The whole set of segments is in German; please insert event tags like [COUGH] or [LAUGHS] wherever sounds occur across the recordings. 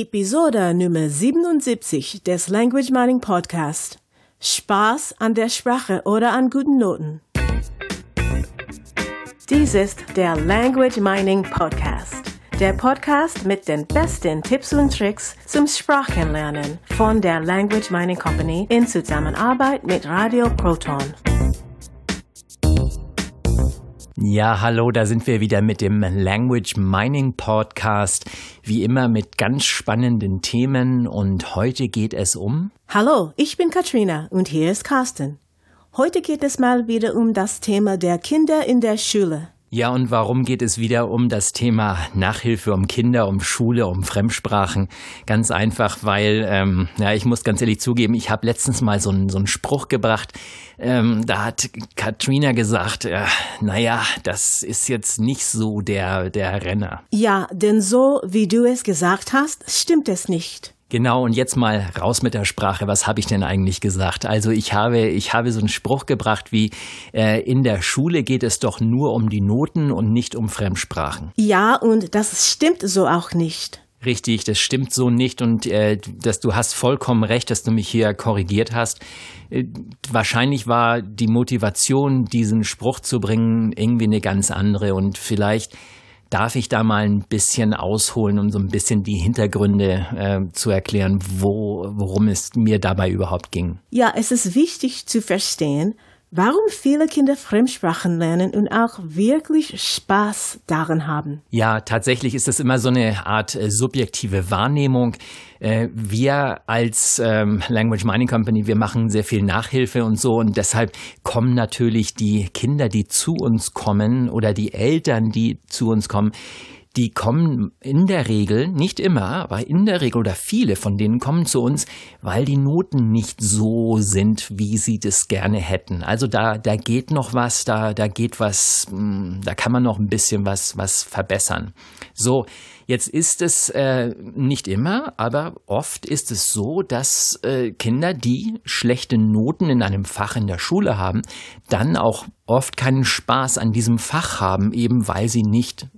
Episode Nummer 77 des Language Mining Podcast. Spaß an der Sprache oder an guten Noten. Dies ist der Language Mining Podcast. Der Podcast mit den besten Tipps und Tricks zum Sprachenlernen von der Language Mining Company in Zusammenarbeit mit Radio Proton. Ja, hallo, da sind wir wieder mit dem Language Mining Podcast, wie immer mit ganz spannenden Themen und heute geht es um. Hallo, ich bin Katrina und hier ist Carsten. Heute geht es mal wieder um das Thema der Kinder in der Schule. Ja, und warum geht es wieder um das Thema Nachhilfe, um Kinder, um Schule, um Fremdsprachen? Ganz einfach, weil, ähm, ja, ich muss ganz ehrlich zugeben, ich habe letztens mal so einen so einen Spruch gebracht. Ähm, da hat Katrina gesagt, äh, naja, das ist jetzt nicht so der, der Renner. Ja, denn so wie du es gesagt hast, stimmt es nicht. Genau, und jetzt mal raus mit der Sprache. Was habe ich denn eigentlich gesagt? Also ich habe, ich habe so einen Spruch gebracht wie, äh, in der Schule geht es doch nur um die Noten und nicht um Fremdsprachen. Ja, und das stimmt so auch nicht. Richtig, das stimmt so nicht und äh, dass du hast vollkommen recht, dass du mich hier korrigiert hast. Äh, wahrscheinlich war die Motivation, diesen Spruch zu bringen, irgendwie eine ganz andere und vielleicht Darf ich da mal ein bisschen ausholen, um so ein bisschen die Hintergründe äh, zu erklären, wo, worum es mir dabei überhaupt ging? Ja, es ist wichtig zu verstehen, Warum viele Kinder Fremdsprachen lernen und auch wirklich Spaß daran haben. Ja, tatsächlich ist das immer so eine Art äh, subjektive Wahrnehmung. Äh, wir als ähm, Language Mining Company, wir machen sehr viel Nachhilfe und so und deshalb kommen natürlich die Kinder, die zu uns kommen oder die Eltern, die zu uns kommen, die kommen in der Regel, nicht immer, aber in der Regel oder viele von denen kommen zu uns, weil die Noten nicht so sind, wie sie das gerne hätten. Also da, da geht noch was, da, da geht was, hm, da kann man noch ein bisschen was, was verbessern. So, Jetzt ist es äh, nicht immer, aber oft ist es so, dass äh, Kinder, die schlechte Noten in einem Fach in der Schule haben, dann auch oft keinen Spaß an diesem Fach haben, eben weil sie nicht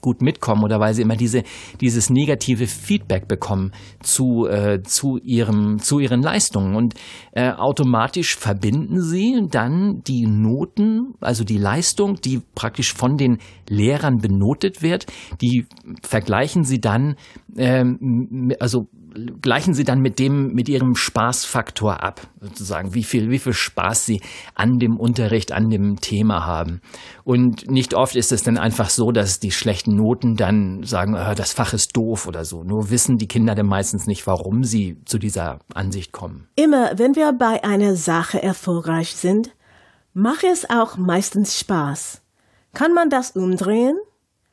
gut mitkommen oder weil sie immer diese, dieses negative Feedback bekommen zu, äh, zu, ihrem, zu ihren Leistungen. Und äh, automatisch verbinden sie dann die Noten, also die Leistung, die praktisch von den Lehrern benotet wird, die vergleichen sie dann, ähm, also gleichen sie dann mit dem, mit ihrem Spaßfaktor ab, sozusagen, wie viel, wie viel Spaß sie an dem Unterricht, an dem Thema haben. Und nicht oft ist es dann einfach so, dass die schlechten Noten dann sagen, oh, das Fach ist doof oder so. Nur wissen die Kinder dann meistens nicht, warum sie zu dieser Ansicht kommen. Immer, wenn wir bei einer Sache erfolgreich sind, macht es auch meistens Spaß. Kann man das umdrehen?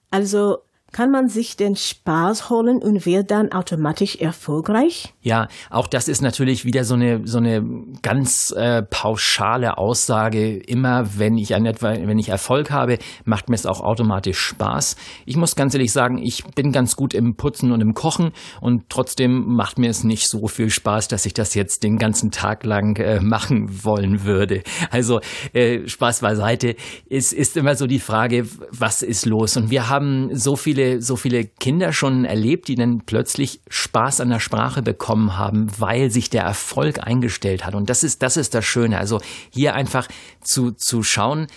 Also kann man sich den Spaß holen und wird dann automatisch erfolgreich? Ja, auch das ist natürlich wieder so eine, so eine ganz äh, pauschale Aussage. Immer wenn ich, ein, wenn ich Erfolg habe, macht mir es auch automatisch Spaß. Ich muss ganz ehrlich sagen, ich bin ganz gut im Putzen und im Kochen und trotzdem macht mir es nicht so viel Spaß, dass ich das jetzt den ganzen Tag lang äh, machen wollen würde. Also äh, Spaß beiseite. Es ist immer so die Frage, was ist los? Und wir haben so viele so viele Kinder schon erlebt, die dann plötzlich Spaß an der Sprache bekommen haben, weil sich der Erfolg eingestellt hat. Und das ist, das ist das Schöne. Also hier einfach zu, zu schauen,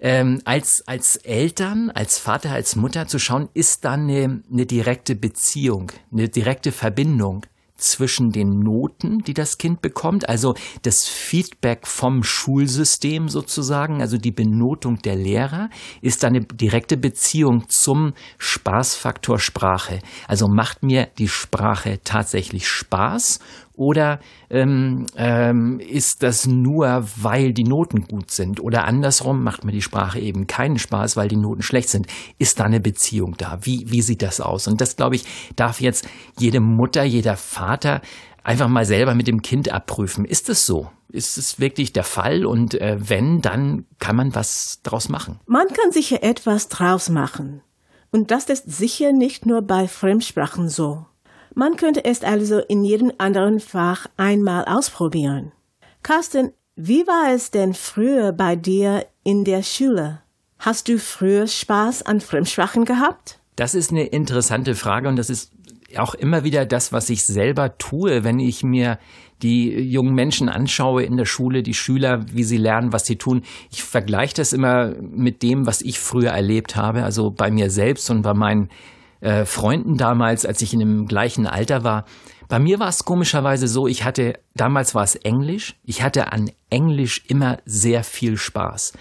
ähm, als, als Eltern, als Vater, als Mutter zu schauen, ist da eine, eine direkte Beziehung, eine direkte Verbindung zwischen den Noten, die das Kind bekommt, also das Feedback vom Schulsystem sozusagen, also die Benotung der Lehrer, ist eine direkte Beziehung zum Spaßfaktor Sprache. Also macht mir die Sprache tatsächlich Spaß oder ähm, ähm, ist das nur, weil die Noten gut sind? Oder andersrum macht mir die Sprache eben keinen Spaß, weil die Noten schlecht sind? Ist da eine Beziehung da? Wie, wie sieht das aus? Und das, glaube ich, darf jetzt jede Mutter, jeder Vater einfach mal selber mit dem Kind abprüfen. Ist es so? Ist es wirklich der Fall? Und äh, wenn, dann kann man was draus machen. Man kann sicher etwas draus machen. Und das ist sicher nicht nur bei Fremdsprachen so. Man könnte es also in jedem anderen Fach einmal ausprobieren. Carsten, wie war es denn früher bei dir in der Schule? Hast du früher Spaß an Fremdsprachen gehabt? Das ist eine interessante Frage und das ist auch immer wieder das, was ich selber tue, wenn ich mir die jungen Menschen anschaue in der Schule, die Schüler, wie sie lernen, was sie tun. Ich vergleiche das immer mit dem, was ich früher erlebt habe, also bei mir selbst und bei meinen äh, Freunden damals, als ich in dem gleichen Alter war. Bei mir war es komischerweise so, ich hatte, damals war es Englisch, ich hatte an Englisch immer sehr viel Spaß.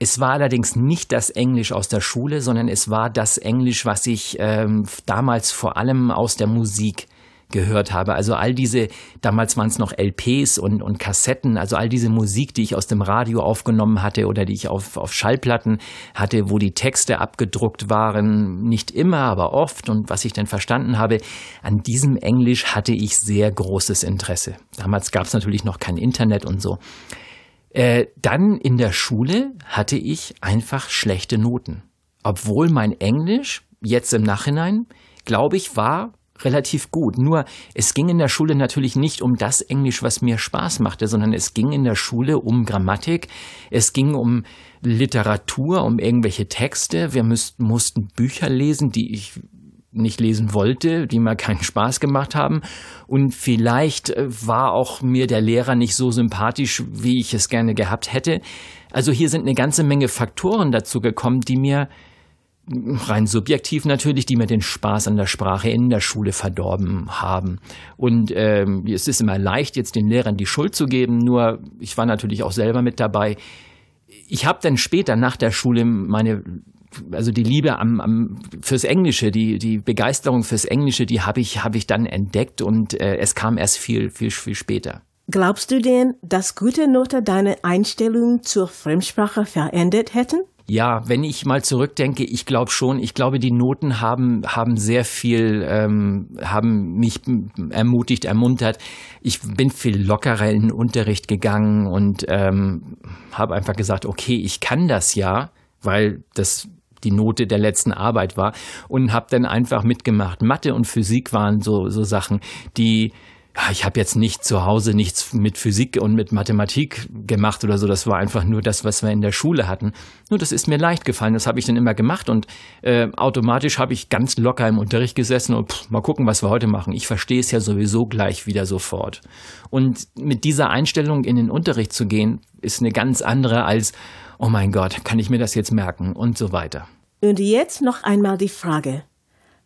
Es war allerdings nicht das Englisch aus der Schule, sondern es war das Englisch, was ich ähm, damals vor allem aus der Musik gehört habe. Also all diese, damals waren es noch LPs und, und Kassetten, also all diese Musik, die ich aus dem Radio aufgenommen hatte oder die ich auf, auf Schallplatten hatte, wo die Texte abgedruckt waren, nicht immer, aber oft und was ich dann verstanden habe, an diesem Englisch hatte ich sehr großes Interesse. Damals gab es natürlich noch kein Internet und so. Äh, dann in der Schule hatte ich einfach schlechte Noten. Obwohl mein Englisch jetzt im Nachhinein, glaube ich, war relativ gut. Nur es ging in der Schule natürlich nicht um das Englisch, was mir Spaß machte, sondern es ging in der Schule um Grammatik, es ging um Literatur, um irgendwelche Texte. Wir müssten, mussten Bücher lesen, die ich nicht lesen wollte, die mir keinen Spaß gemacht haben. Und vielleicht äh, war auch mir der Lehrer nicht so sympathisch, wie ich es gerne gehabt hätte. Also hier sind eine ganze Menge Faktoren dazu gekommen, die mir rein subjektiv natürlich, die mir den Spaß an der Sprache in der Schule verdorben haben. Und ähm, es ist immer leicht, jetzt den Lehrern die Schuld zu geben, nur ich war natürlich auch selber mit dabei. Ich habe dann später nach der Schule meine also die Liebe am, am fürs Englische, die die Begeisterung fürs Englische, die habe ich habe ich dann entdeckt und äh, es kam erst viel viel viel später. Glaubst du denn, dass gute Note deine Einstellung zur Fremdsprache verändert hätten? Ja, wenn ich mal zurückdenke, ich glaube schon. Ich glaube, die Noten haben haben sehr viel, ähm, haben mich ermutigt, ermuntert. Ich bin viel lockerer in den Unterricht gegangen und ähm, habe einfach gesagt, okay, ich kann das ja, weil das die Note der letzten Arbeit war und habe dann einfach mitgemacht. Mathe und Physik waren so, so Sachen, die ja, ich habe jetzt nicht zu Hause nichts mit Physik und mit Mathematik gemacht oder so. Das war einfach nur das, was wir in der Schule hatten. Nur das ist mir leicht gefallen. Das habe ich dann immer gemacht und äh, automatisch habe ich ganz locker im Unterricht gesessen und pff, mal gucken, was wir heute machen. Ich verstehe es ja sowieso gleich wieder sofort. Und mit dieser Einstellung in den Unterricht zu gehen, ist eine ganz andere als oh mein Gott, kann ich mir das jetzt merken und so weiter. Und jetzt noch einmal die Frage.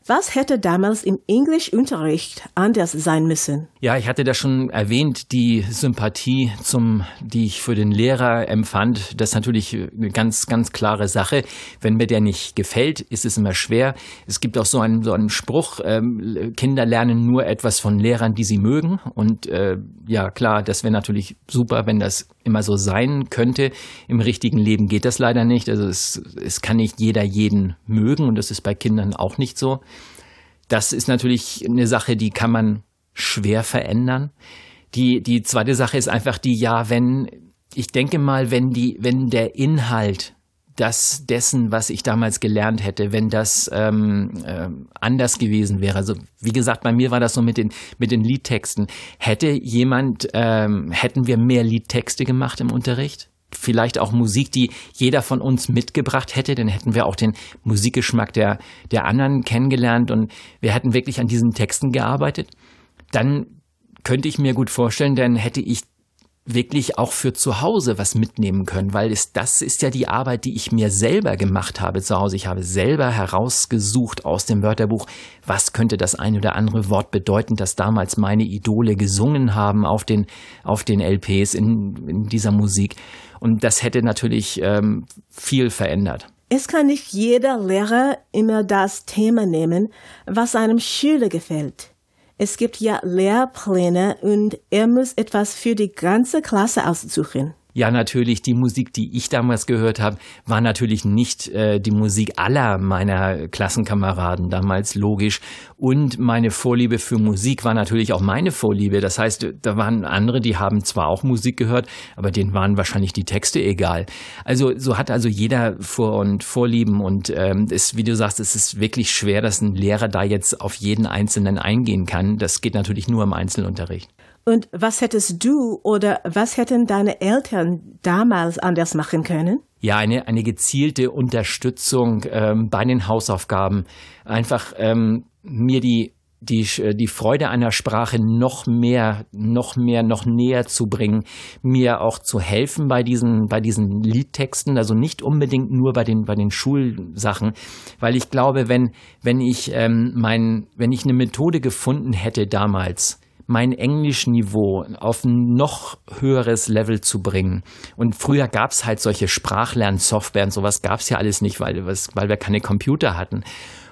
Was hätte damals im Englischunterricht anders sein müssen? Ja, ich hatte das schon erwähnt, die Sympathie zum, die ich für den Lehrer empfand, das ist natürlich eine ganz, ganz klare Sache. Wenn mir der nicht gefällt, ist es immer schwer. Es gibt auch so einen, so einen Spruch, ähm, Kinder lernen nur etwas von Lehrern, die sie mögen. Und äh, ja, klar, das wäre natürlich super, wenn das immer so sein könnte. Im richtigen Leben geht das leider nicht. Also es, es kann nicht jeder jeden mögen und das ist bei Kindern auch nicht so. Das ist natürlich eine Sache, die kann man schwer verändern. Die, die zweite Sache ist einfach die, ja, wenn, ich denke mal, wenn die, wenn der Inhalt das dessen, was ich damals gelernt hätte, wenn das ähm, äh, anders gewesen wäre. Also wie gesagt, bei mir war das so mit den mit den Liedtexten. Hätte jemand, ähm, hätten wir mehr Liedtexte gemacht im Unterricht? Vielleicht auch Musik, die jeder von uns mitgebracht hätte, dann hätten wir auch den Musikgeschmack der, der anderen kennengelernt und wir hätten wirklich an diesen Texten gearbeitet. Dann könnte ich mir gut vorstellen, dann hätte ich wirklich auch für zu Hause was mitnehmen können, weil es, das ist ja die Arbeit, die ich mir selber gemacht habe zu Hause. Ich habe selber herausgesucht aus dem Wörterbuch, was könnte das ein oder andere Wort bedeuten, das damals meine Idole gesungen haben auf den, auf den LPs in, in dieser Musik. Und das hätte natürlich ähm, viel verändert. Es kann nicht jeder Lehrer immer das Thema nehmen, was einem Schüler gefällt. Es gibt ja Lehrpläne und er muss etwas für die ganze Klasse aussuchen. Ja, natürlich, die Musik, die ich damals gehört habe, war natürlich nicht äh, die Musik aller meiner Klassenkameraden damals, logisch. Und meine Vorliebe für Musik war natürlich auch meine Vorliebe. Das heißt, da waren andere, die haben zwar auch Musik gehört, aber denen waren wahrscheinlich die Texte egal. Also so hat also jeder Vor- und Vorlieben und ähm, ist, wie du sagst, es ist wirklich schwer, dass ein Lehrer da jetzt auf jeden Einzelnen eingehen kann. Das geht natürlich nur im Einzelunterricht. Und was hättest du oder was hätten deine Eltern damals anders machen können? Ja, eine, eine gezielte Unterstützung ähm, bei den Hausaufgaben. Einfach ähm, mir die die, die Freude einer Sprache noch mehr, noch mehr, noch näher zu bringen, mir auch zu helfen bei diesen, bei diesen Liedtexten, also nicht unbedingt nur bei den, bei den Schulsachen, weil ich glaube, wenn, wenn ich ähm, mein, wenn ich eine Methode gefunden hätte damals, mein Englischniveau auf ein noch höheres Level zu bringen. Und früher gab es halt solche Sprachlernsoftware und sowas gab es ja alles nicht, weil, weil wir keine Computer hatten.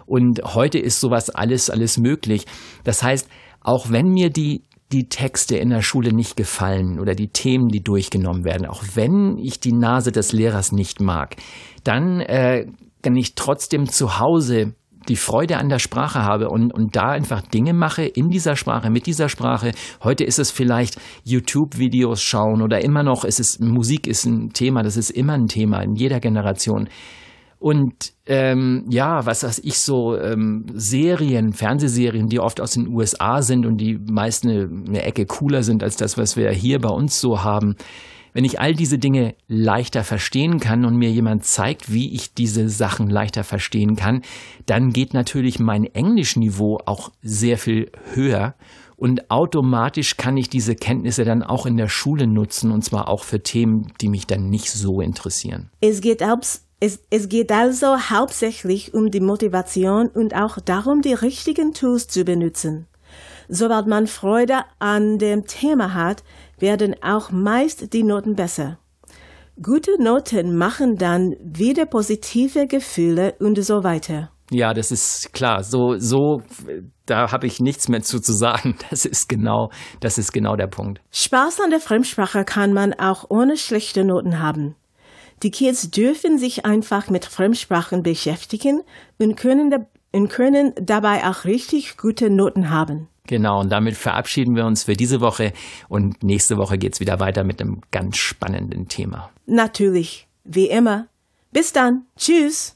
Und heute ist sowas alles, alles möglich. Das heißt, auch wenn mir die, die Texte in der Schule nicht gefallen oder die Themen, die durchgenommen werden, auch wenn ich die Nase des Lehrers nicht mag, dann äh, kann ich trotzdem zu Hause die Freude an der Sprache habe und, und da einfach Dinge mache in dieser Sprache, mit dieser Sprache. Heute ist es vielleicht YouTube-Videos schauen oder immer noch, es ist, Musik ist ein Thema, das ist immer ein Thema in jeder Generation. Und ähm, ja, was weiß ich so, ähm, Serien, Fernsehserien, die oft aus den USA sind und die meist eine, eine Ecke cooler sind als das, was wir hier bei uns so haben. Wenn ich all diese Dinge leichter verstehen kann und mir jemand zeigt, wie ich diese Sachen leichter verstehen kann, dann geht natürlich mein Englischniveau auch sehr viel höher und automatisch kann ich diese Kenntnisse dann auch in der Schule nutzen und zwar auch für Themen, die mich dann nicht so interessieren. Es geht es, es geht also hauptsächlich um die Motivation und auch darum, die richtigen Tools zu benutzen. Sobald man Freude an dem Thema hat, werden auch meist die Noten besser. Gute Noten machen dann wieder positive Gefühle und so weiter. Ja, das ist klar. So, so, da habe ich nichts mehr zu, zu sagen. [LAUGHS] Das ist genau, das ist genau der Punkt. Spaß an der Fremdsprache kann man auch ohne schlechte Noten haben. Die Kids dürfen sich einfach mit Fremdsprachen beschäftigen und können, und können dabei auch richtig gute Noten haben. Genau, und damit verabschieden wir uns für diese Woche und nächste Woche geht es wieder weiter mit einem ganz spannenden Thema. Natürlich, wie immer. Bis dann. Tschüss.